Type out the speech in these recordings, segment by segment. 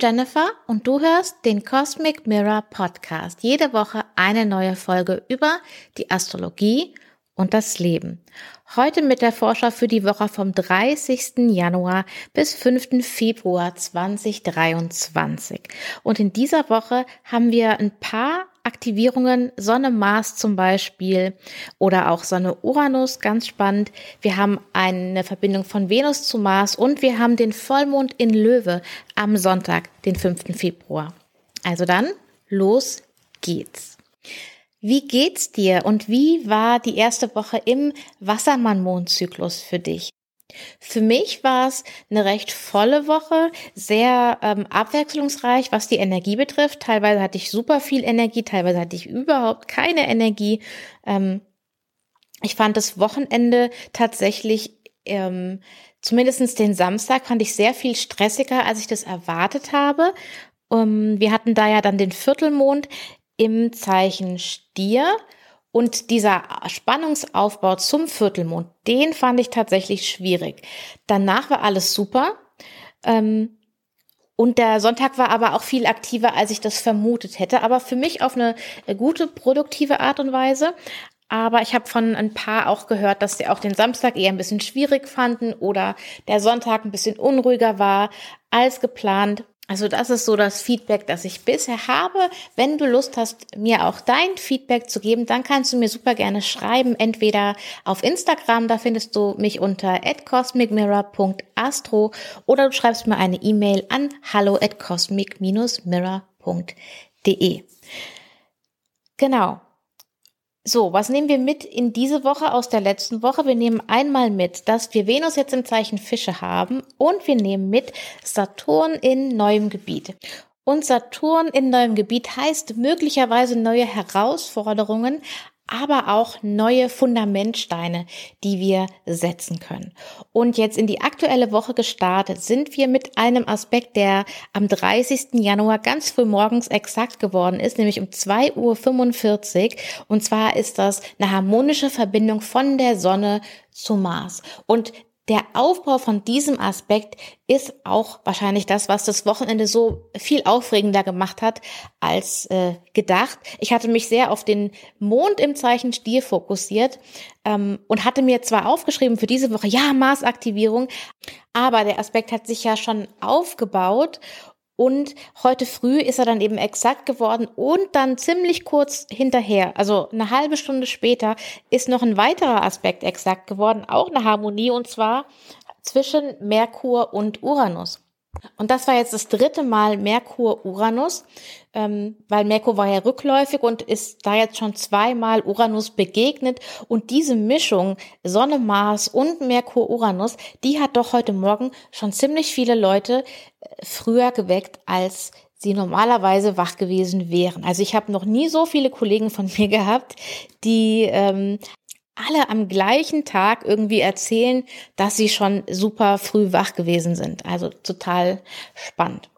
Jennifer und du hörst den Cosmic Mirror Podcast. Jede Woche eine neue Folge über die Astrologie und das Leben. Heute mit der Vorschau für die Woche vom 30. Januar bis 5. Februar 2023. Und in dieser Woche haben wir ein paar Aktivierungen, Sonne, Mars zum Beispiel oder auch Sonne, Uranus, ganz spannend. Wir haben eine Verbindung von Venus zu Mars und wir haben den Vollmond in Löwe am Sonntag, den 5. Februar. Also dann, los geht's. Wie geht's dir und wie war die erste Woche im Wassermann-Mondzyklus für dich? Für mich war es eine recht volle Woche, sehr ähm, abwechslungsreich, was die Energie betrifft. Teilweise hatte ich super viel Energie, teilweise hatte ich überhaupt keine Energie. Ähm, ich fand das Wochenende tatsächlich, ähm, zumindest den Samstag, fand ich sehr viel stressiger, als ich das erwartet habe. Um, ähm, wir hatten da ja dann den Viertelmond im Zeichen Stier. Und dieser Spannungsaufbau zum Viertelmond, den fand ich tatsächlich schwierig. Danach war alles super. Ähm, und der Sonntag war aber auch viel aktiver, als ich das vermutet hätte. Aber für mich auf eine gute, produktive Art und Weise. Aber ich habe von ein paar auch gehört, dass sie auch den Samstag eher ein bisschen schwierig fanden oder der Sonntag ein bisschen unruhiger war als geplant. Also das ist so das Feedback, das ich bisher habe. Wenn du Lust hast, mir auch dein Feedback zu geben, dann kannst du mir super gerne schreiben, entweder auf Instagram, da findest du mich unter cosmicmirror.astro oder du schreibst mir eine E-Mail an hallo at cosmic-mirror.de. Genau. So, was nehmen wir mit in diese Woche aus der letzten Woche? Wir nehmen einmal mit, dass wir Venus jetzt im Zeichen Fische haben und wir nehmen mit Saturn in neuem Gebiet. Und Saturn in neuem Gebiet heißt möglicherweise neue Herausforderungen, aber auch neue Fundamentsteine, die wir setzen können. Und jetzt in die aktuelle Woche gestartet sind wir mit einem Aspekt, der am 30. Januar ganz früh morgens exakt geworden ist, nämlich um 2.45 Uhr. Und zwar ist das eine harmonische Verbindung von der Sonne zu Mars. Und der Aufbau von diesem Aspekt ist auch wahrscheinlich das, was das Wochenende so viel aufregender gemacht hat als äh, gedacht. Ich hatte mich sehr auf den Mond im Zeichen Stier fokussiert ähm, und hatte mir zwar aufgeschrieben für diese Woche, ja, Marsaktivierung, aber der Aspekt hat sich ja schon aufgebaut und heute früh ist er dann eben exakt geworden und dann ziemlich kurz hinterher, also eine halbe Stunde später, ist noch ein weiterer Aspekt exakt geworden, auch eine Harmonie und zwar zwischen Merkur und Uranus. Und das war jetzt das dritte Mal Merkur-Uranus, ähm, weil Merkur war ja rückläufig und ist da jetzt schon zweimal Uranus begegnet. Und diese Mischung Sonne, Mars und Merkur-Uranus, die hat doch heute Morgen schon ziemlich viele Leute äh, früher geweckt, als sie normalerweise wach gewesen wären. Also ich habe noch nie so viele Kollegen von mir gehabt, die ähm, alle am gleichen Tag irgendwie erzählen, dass sie schon super früh wach gewesen sind. Also total spannend.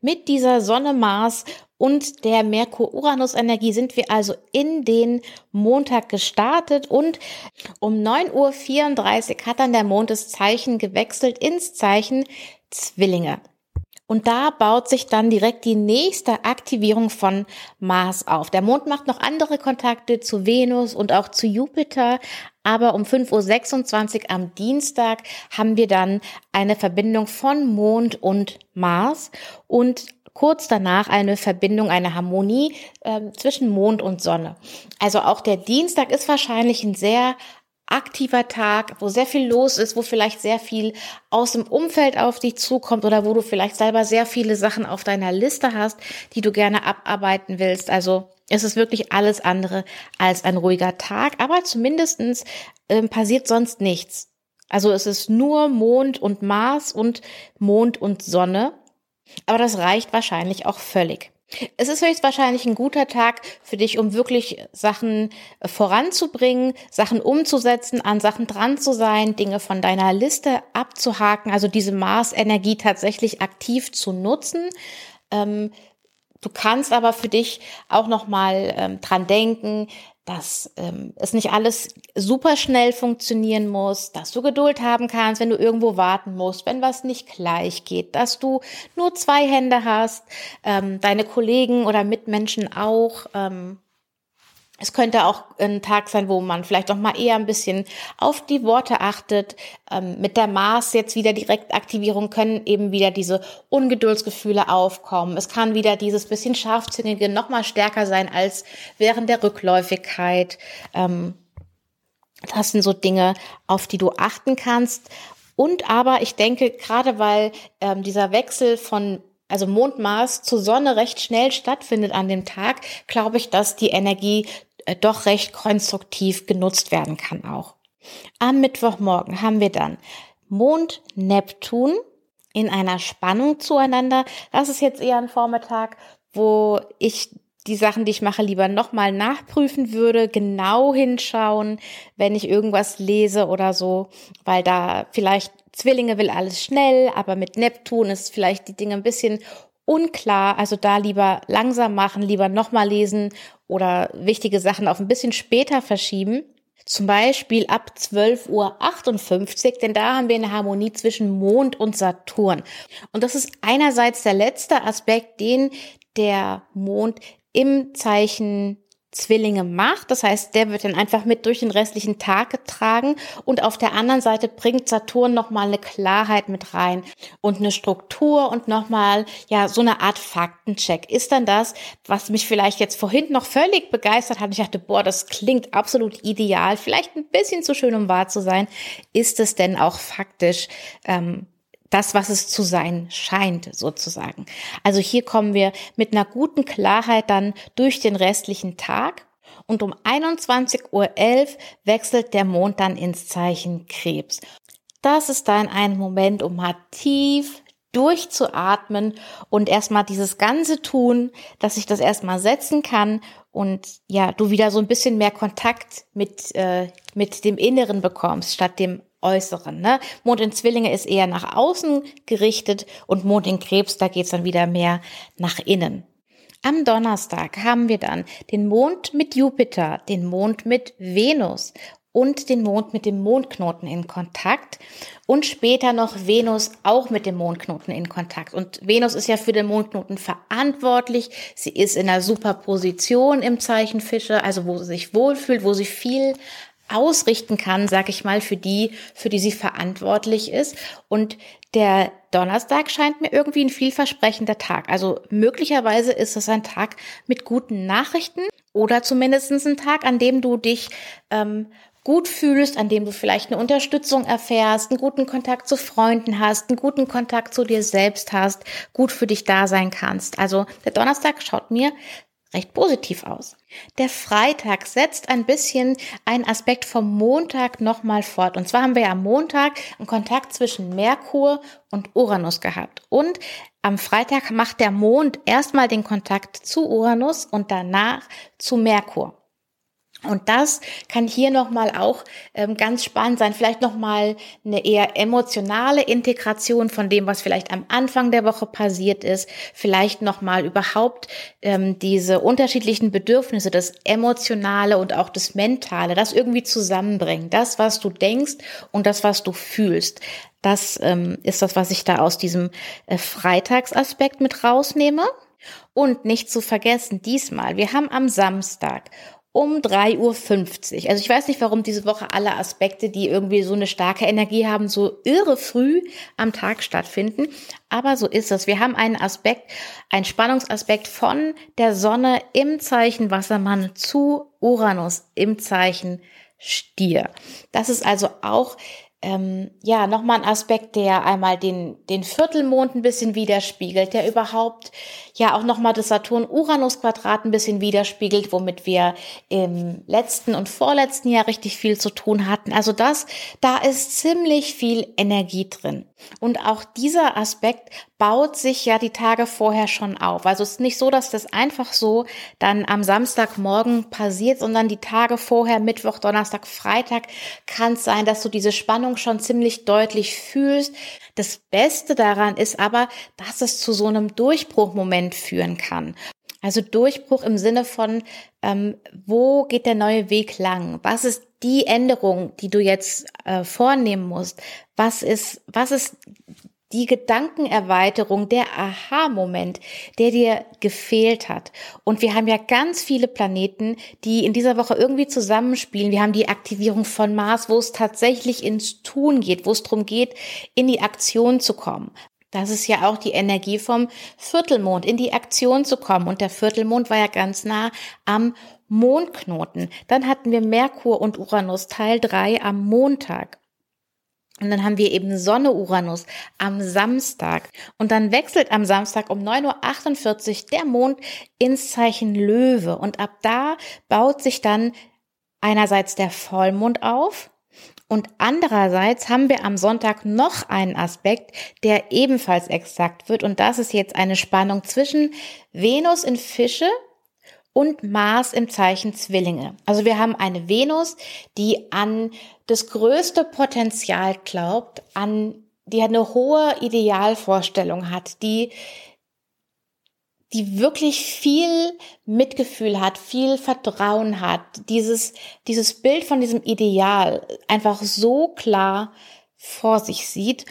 Mit dieser Sonne, Mars und der Merkur-Uranus-Energie sind wir also in den Montag gestartet und um 9.34 Uhr hat dann der Mond das Zeichen gewechselt ins Zeichen Zwillinge. Und da baut sich dann direkt die nächste Aktivierung von Mars auf. Der Mond macht noch andere Kontakte zu Venus und auch zu Jupiter. Aber um 5.26 Uhr am Dienstag haben wir dann eine Verbindung von Mond und Mars und kurz danach eine Verbindung, eine Harmonie äh, zwischen Mond und Sonne. Also auch der Dienstag ist wahrscheinlich ein sehr aktiver Tag, wo sehr viel los ist, wo vielleicht sehr viel aus dem Umfeld auf dich zukommt oder wo du vielleicht selber sehr viele Sachen auf deiner Liste hast, die du gerne abarbeiten willst. Also es ist wirklich alles andere als ein ruhiger Tag, aber zumindestens ähm, passiert sonst nichts. Also es ist nur Mond und Mars und Mond und Sonne, aber das reicht wahrscheinlich auch völlig. Es ist höchstwahrscheinlich ein guter Tag für dich, um wirklich Sachen äh, voranzubringen, Sachen umzusetzen, an Sachen dran zu sein, Dinge von deiner Liste abzuhaken, also diese Mars-Energie tatsächlich aktiv zu nutzen. Ähm, Du kannst aber für dich auch noch mal ähm, dran denken, dass ähm, es nicht alles super schnell funktionieren muss, dass du Geduld haben kannst, wenn du irgendwo warten musst, wenn was nicht gleich geht, dass du nur zwei Hände hast, ähm, deine Kollegen oder Mitmenschen auch. Ähm, es könnte auch ein Tag sein, wo man vielleicht auch mal eher ein bisschen auf die Worte achtet. Ähm, mit der Maß jetzt wieder Direktaktivierung können eben wieder diese Ungeduldsgefühle aufkommen. Es kann wieder dieses bisschen scharfzinnige noch mal stärker sein als während der Rückläufigkeit. Ähm, das sind so Dinge, auf die du achten kannst. Und aber ich denke, gerade weil ähm, dieser Wechsel von also Mondmaß zur Sonne recht schnell stattfindet an dem Tag, glaube ich, dass die Energie doch recht konstruktiv genutzt werden kann auch. Am Mittwochmorgen haben wir dann Mond Neptun in einer Spannung zueinander. Das ist jetzt eher ein Vormittag, wo ich die Sachen, die ich mache, lieber nochmal nachprüfen würde, genau hinschauen, wenn ich irgendwas lese oder so, weil da vielleicht Zwillinge will alles schnell, aber mit Neptun ist vielleicht die Dinge ein bisschen unklar. Also da lieber langsam machen, lieber nochmal lesen oder wichtige Sachen auf ein bisschen später verschieben. Zum Beispiel ab 12.58 Uhr, denn da haben wir eine Harmonie zwischen Mond und Saturn. Und das ist einerseits der letzte Aspekt, den der Mond im Zeichen Zwillinge macht. Das heißt, der wird dann einfach mit durch den restlichen Tag getragen und auf der anderen Seite bringt Saturn nochmal eine Klarheit mit rein und eine Struktur und nochmal, ja, so eine Art Faktencheck. Ist dann das, was mich vielleicht jetzt vorhin noch völlig begeistert hat. Ich dachte, boah, das klingt absolut ideal, vielleicht ein bisschen zu schön, um wahr zu sein. Ist es denn auch faktisch ähm, das, was es zu sein scheint, sozusagen. Also hier kommen wir mit einer guten Klarheit dann durch den restlichen Tag und um 21.11 Uhr wechselt der Mond dann ins Zeichen Krebs. Das ist dann ein Moment, um mal tief durchzuatmen und erstmal dieses ganze tun, dass ich das erstmal setzen kann und ja, du wieder so ein bisschen mehr Kontakt mit, äh, mit dem Inneren bekommst, statt dem Äußeren. Ne? Mond in Zwillinge ist eher nach außen gerichtet und Mond in Krebs, da geht's dann wieder mehr nach innen. Am Donnerstag haben wir dann den Mond mit Jupiter, den Mond mit Venus und den Mond mit dem Mondknoten in Kontakt und später noch Venus auch mit dem Mondknoten in Kontakt. Und Venus ist ja für den Mondknoten verantwortlich. Sie ist in einer super Position im Zeichen Fische, also wo sie sich wohlfühlt, wo sie viel ausrichten kann, sag ich mal, für die, für die sie verantwortlich ist. Und der Donnerstag scheint mir irgendwie ein vielversprechender Tag. Also möglicherweise ist es ein Tag mit guten Nachrichten oder zumindest ein Tag, an dem du dich ähm, gut fühlst, an dem du vielleicht eine Unterstützung erfährst, einen guten Kontakt zu Freunden hast, einen guten Kontakt zu dir selbst hast, gut für dich da sein kannst. Also der Donnerstag schaut mir recht positiv aus. Der Freitag setzt ein bisschen einen Aspekt vom Montag nochmal fort. Und zwar haben wir am Montag einen Kontakt zwischen Merkur und Uranus gehabt. Und am Freitag macht der Mond erstmal den Kontakt zu Uranus und danach zu Merkur. Und das kann hier nochmal auch ähm, ganz spannend sein. Vielleicht nochmal eine eher emotionale Integration von dem, was vielleicht am Anfang der Woche passiert ist. Vielleicht nochmal überhaupt ähm, diese unterschiedlichen Bedürfnisse, das Emotionale und auch das Mentale, das irgendwie zusammenbringen. Das, was du denkst und das, was du fühlst. Das ähm, ist das, was ich da aus diesem äh, Freitagsaspekt mit rausnehme. Und nicht zu vergessen, diesmal, wir haben am Samstag um 3.50 Uhr. Also ich weiß nicht, warum diese Woche alle Aspekte, die irgendwie so eine starke Energie haben, so irre früh am Tag stattfinden. Aber so ist es. Wir haben einen Aspekt, einen Spannungsaspekt von der Sonne im Zeichen Wassermann zu Uranus im Zeichen Stier. Das ist also auch ähm, ja, nochmal ein Aspekt, der einmal den, den Viertelmond ein bisschen widerspiegelt, der überhaupt ja auch nochmal das Saturn-Uranus-Quadrat ein bisschen widerspiegelt, womit wir im letzten und vorletzten Jahr richtig viel zu tun hatten. Also das, da ist ziemlich viel Energie drin. Und auch dieser Aspekt baut sich ja die Tage vorher schon auf. Also es ist nicht so, dass das einfach so dann am Samstagmorgen passiert, sondern die Tage vorher, Mittwoch, Donnerstag, Freitag, kann es sein, dass du diese Spannung schon ziemlich deutlich fühlst. Das Beste daran ist aber, dass es zu so einem Durchbruchmoment führen kann. Also Durchbruch im Sinne von, ähm, wo geht der neue Weg lang? Was ist die Änderung, die du jetzt äh, vornehmen musst? Was ist, was ist die Gedankenerweiterung, der Aha-Moment, der dir gefehlt hat. Und wir haben ja ganz viele Planeten, die in dieser Woche irgendwie zusammenspielen. Wir haben die Aktivierung von Mars, wo es tatsächlich ins Tun geht, wo es darum geht, in die Aktion zu kommen. Das ist ja auch die Energie vom Viertelmond, in die Aktion zu kommen. Und der Viertelmond war ja ganz nah am Mondknoten. Dann hatten wir Merkur und Uranus Teil 3 am Montag. Und dann haben wir eben Sonne Uranus am Samstag. Und dann wechselt am Samstag um 9.48 Uhr der Mond ins Zeichen Löwe. Und ab da baut sich dann einerseits der Vollmond auf. Und andererseits haben wir am Sonntag noch einen Aspekt, der ebenfalls exakt wird. Und das ist jetzt eine Spannung zwischen Venus in Fische und Mars im Zeichen Zwillinge. Also wir haben eine Venus, die an das größte Potenzial glaubt, an die eine hohe Idealvorstellung hat, die die wirklich viel Mitgefühl hat, viel Vertrauen hat, dieses, dieses Bild von diesem Ideal einfach so klar vor sich sieht.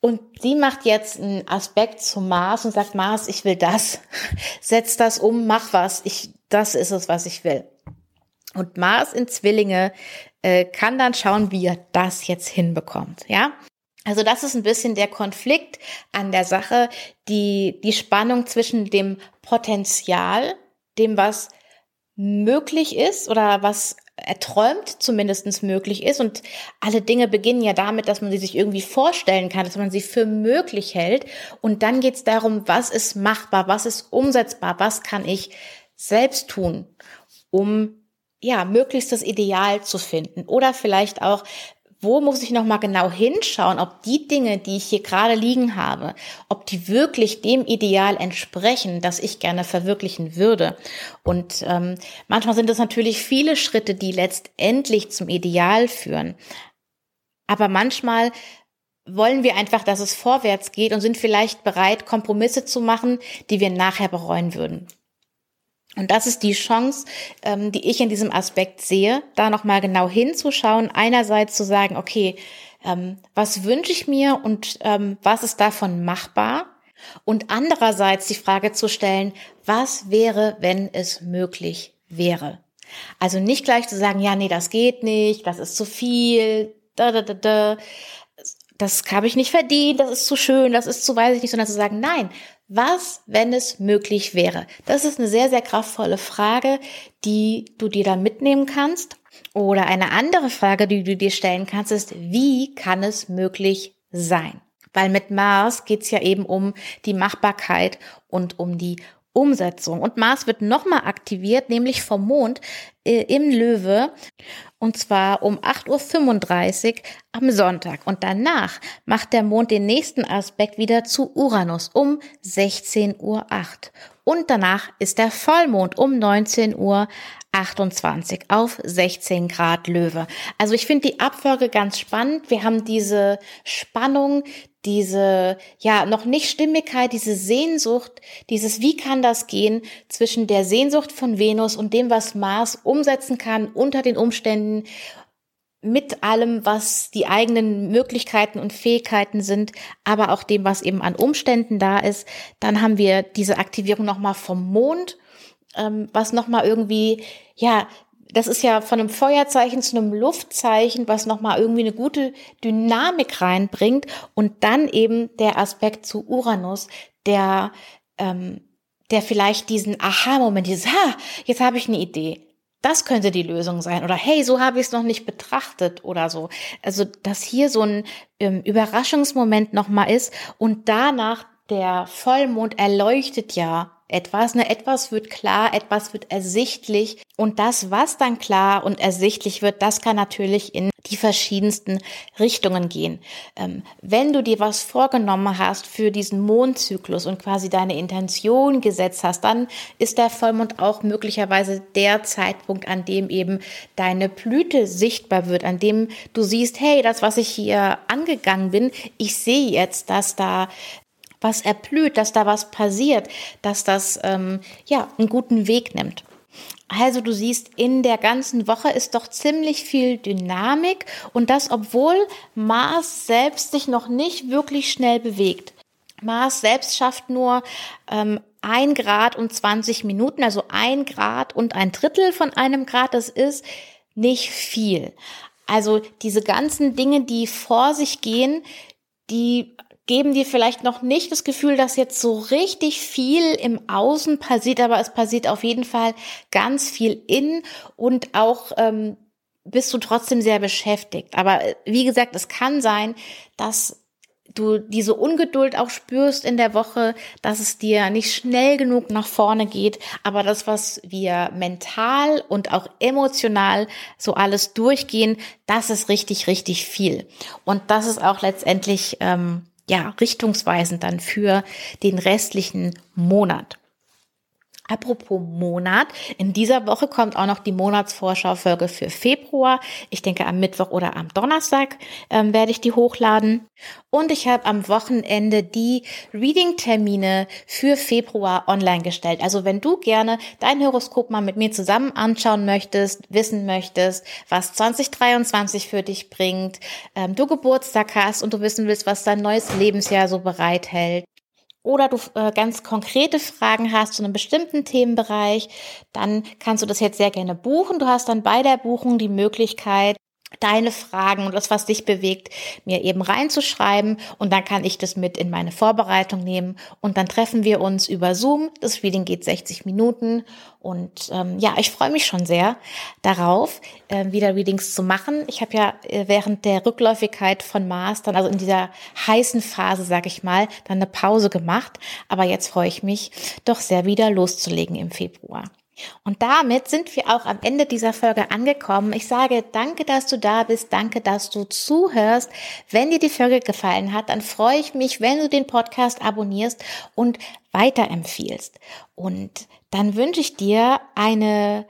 Und sie macht jetzt einen Aspekt zum Mars und sagt, Mars, ich will das. Setz das um, mach was. Ich, das ist es, was ich will. Und Mars in Zwillinge äh, kann dann schauen, wie er das jetzt hinbekommt, ja. Also das ist ein bisschen der Konflikt an der Sache, die, die Spannung zwischen dem Potenzial, dem was möglich ist oder was erträumt zumindestens möglich ist. Und alle Dinge beginnen ja damit, dass man sie sich irgendwie vorstellen kann, dass man sie für möglich hält. Und dann geht es darum, was ist machbar, was ist umsetzbar, was kann ich selbst tun, um ja möglichst das Ideal zu finden oder vielleicht auch wo muss ich noch mal genau hinschauen, ob die Dinge, die ich hier gerade liegen habe, ob die wirklich dem Ideal entsprechen, das ich gerne verwirklichen würde. Und ähm, manchmal sind es natürlich viele Schritte, die letztendlich zum Ideal führen. Aber manchmal wollen wir einfach, dass es vorwärts geht und sind vielleicht bereit, Kompromisse zu machen, die wir nachher bereuen würden. Und das ist die Chance, ähm, die ich in diesem Aspekt sehe, da nochmal genau hinzuschauen. Einerseits zu sagen, okay, ähm, was wünsche ich mir und ähm, was ist davon machbar? Und andererseits die Frage zu stellen, was wäre, wenn es möglich wäre? Also nicht gleich zu sagen, ja, nee, das geht nicht, das ist zu viel, da, da, da, da, das habe ich nicht verdient, das ist zu schön, das ist zu weiß ich nicht, sondern zu sagen, nein, was, wenn es möglich wäre? Das ist eine sehr, sehr kraftvolle Frage, die du dir da mitnehmen kannst. Oder eine andere Frage, die du dir stellen kannst, ist, wie kann es möglich sein? Weil mit Mars geht's ja eben um die Machbarkeit und um die Umsetzung. Und Mars wird nochmal aktiviert, nämlich vom Mond äh, im Löwe. Und zwar um 8.35 Uhr am Sonntag. Und danach macht der Mond den nächsten Aspekt wieder zu Uranus um 16.08 Uhr. Und danach ist der Vollmond um 19 Uhr 28 auf 16 Grad Löwe. Also ich finde die Abfolge ganz spannend. Wir haben diese Spannung, diese, ja, noch nicht Stimmigkeit, diese Sehnsucht, dieses, wie kann das gehen zwischen der Sehnsucht von Venus und dem, was Mars umsetzen kann unter den Umständen, mit allem, was die eigenen Möglichkeiten und Fähigkeiten sind, aber auch dem, was eben an Umständen da ist. Dann haben wir diese Aktivierung nochmal vom Mond, ähm, was nochmal irgendwie, ja, das ist ja von einem Feuerzeichen zu einem Luftzeichen, was nochmal irgendwie eine gute Dynamik reinbringt. Und dann eben der Aspekt zu Uranus, der, ähm, der vielleicht diesen Aha-Moment, dieses, ha, jetzt habe ich eine Idee. Das könnte die Lösung sein. Oder hey, so habe ich es noch nicht betrachtet oder so. Also, dass hier so ein ähm, Überraschungsmoment nochmal ist und danach der Vollmond erleuchtet ja etwas, ne, etwas wird klar, etwas wird ersichtlich und das, was dann klar und ersichtlich wird, das kann natürlich in die verschiedensten Richtungen gehen. Ähm, wenn du dir was vorgenommen hast für diesen Mondzyklus und quasi deine Intention gesetzt hast, dann ist der Vollmond auch möglicherweise der Zeitpunkt, an dem eben deine Blüte sichtbar wird, an dem du siehst, hey, das, was ich hier angegangen bin, ich sehe jetzt, dass da was erblüht, dass da was passiert, dass das ähm, ja einen guten Weg nimmt. Also du siehst, in der ganzen Woche ist doch ziemlich viel Dynamik und das, obwohl Mars selbst sich noch nicht wirklich schnell bewegt. Mars selbst schafft nur ähm, ein Grad und 20 Minuten, also ein Grad und ein Drittel von einem Grad. Das ist nicht viel. Also diese ganzen Dinge, die vor sich gehen, die geben dir vielleicht noch nicht das Gefühl, dass jetzt so richtig viel im Außen passiert, aber es passiert auf jeden Fall ganz viel in und auch ähm, bist du trotzdem sehr beschäftigt. Aber äh, wie gesagt, es kann sein, dass du diese Ungeduld auch spürst in der Woche, dass es dir nicht schnell genug nach vorne geht, aber das, was wir mental und auch emotional so alles durchgehen, das ist richtig, richtig viel. Und das ist auch letztendlich ähm, ja, richtungsweisend dann für den restlichen Monat. Apropos Monat, in dieser Woche kommt auch noch die Monatsvorschau-Folge für Februar. Ich denke, am Mittwoch oder am Donnerstag ähm, werde ich die hochladen. Und ich habe am Wochenende die Reading-Termine für Februar online gestellt. Also wenn du gerne dein Horoskop mal mit mir zusammen anschauen möchtest, wissen möchtest, was 2023 für dich bringt, ähm, du Geburtstag hast und du wissen willst, was dein neues Lebensjahr so bereithält, oder du äh, ganz konkrete Fragen hast zu einem bestimmten Themenbereich, dann kannst du das jetzt sehr gerne buchen. Du hast dann bei der Buchung die Möglichkeit, deine Fragen und das, was dich bewegt, mir eben reinzuschreiben und dann kann ich das mit in meine Vorbereitung nehmen und dann treffen wir uns über Zoom. Das Reading geht 60 Minuten und ähm, ja, ich freue mich schon sehr darauf, äh, wieder Readings zu machen. Ich habe ja äh, während der Rückläufigkeit von Mars dann, also in dieser heißen Phase, sag ich mal, dann eine Pause gemacht, aber jetzt freue ich mich doch sehr wieder loszulegen im Februar. Und damit sind wir auch am Ende dieser Folge angekommen. Ich sage danke, dass du da bist, danke, dass du zuhörst. Wenn dir die Folge gefallen hat, dann freue ich mich, wenn du den Podcast abonnierst und weiterempfiehlst. Und dann wünsche ich dir eine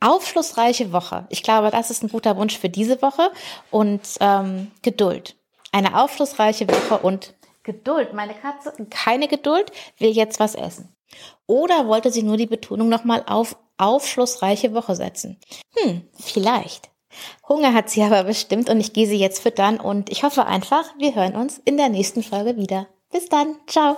aufschlussreiche Woche. Ich glaube, das ist ein guter Wunsch für diese Woche und ähm, Geduld. Eine aufschlussreiche Woche und Geduld. Meine Katze, keine Geduld, will jetzt was essen. Oder wollte sie nur die Betonung nochmal auf aufschlussreiche Woche setzen? Hm, vielleicht. Hunger hat sie aber bestimmt und ich gehe sie jetzt füttern und ich hoffe einfach, wir hören uns in der nächsten Folge wieder. Bis dann, ciao.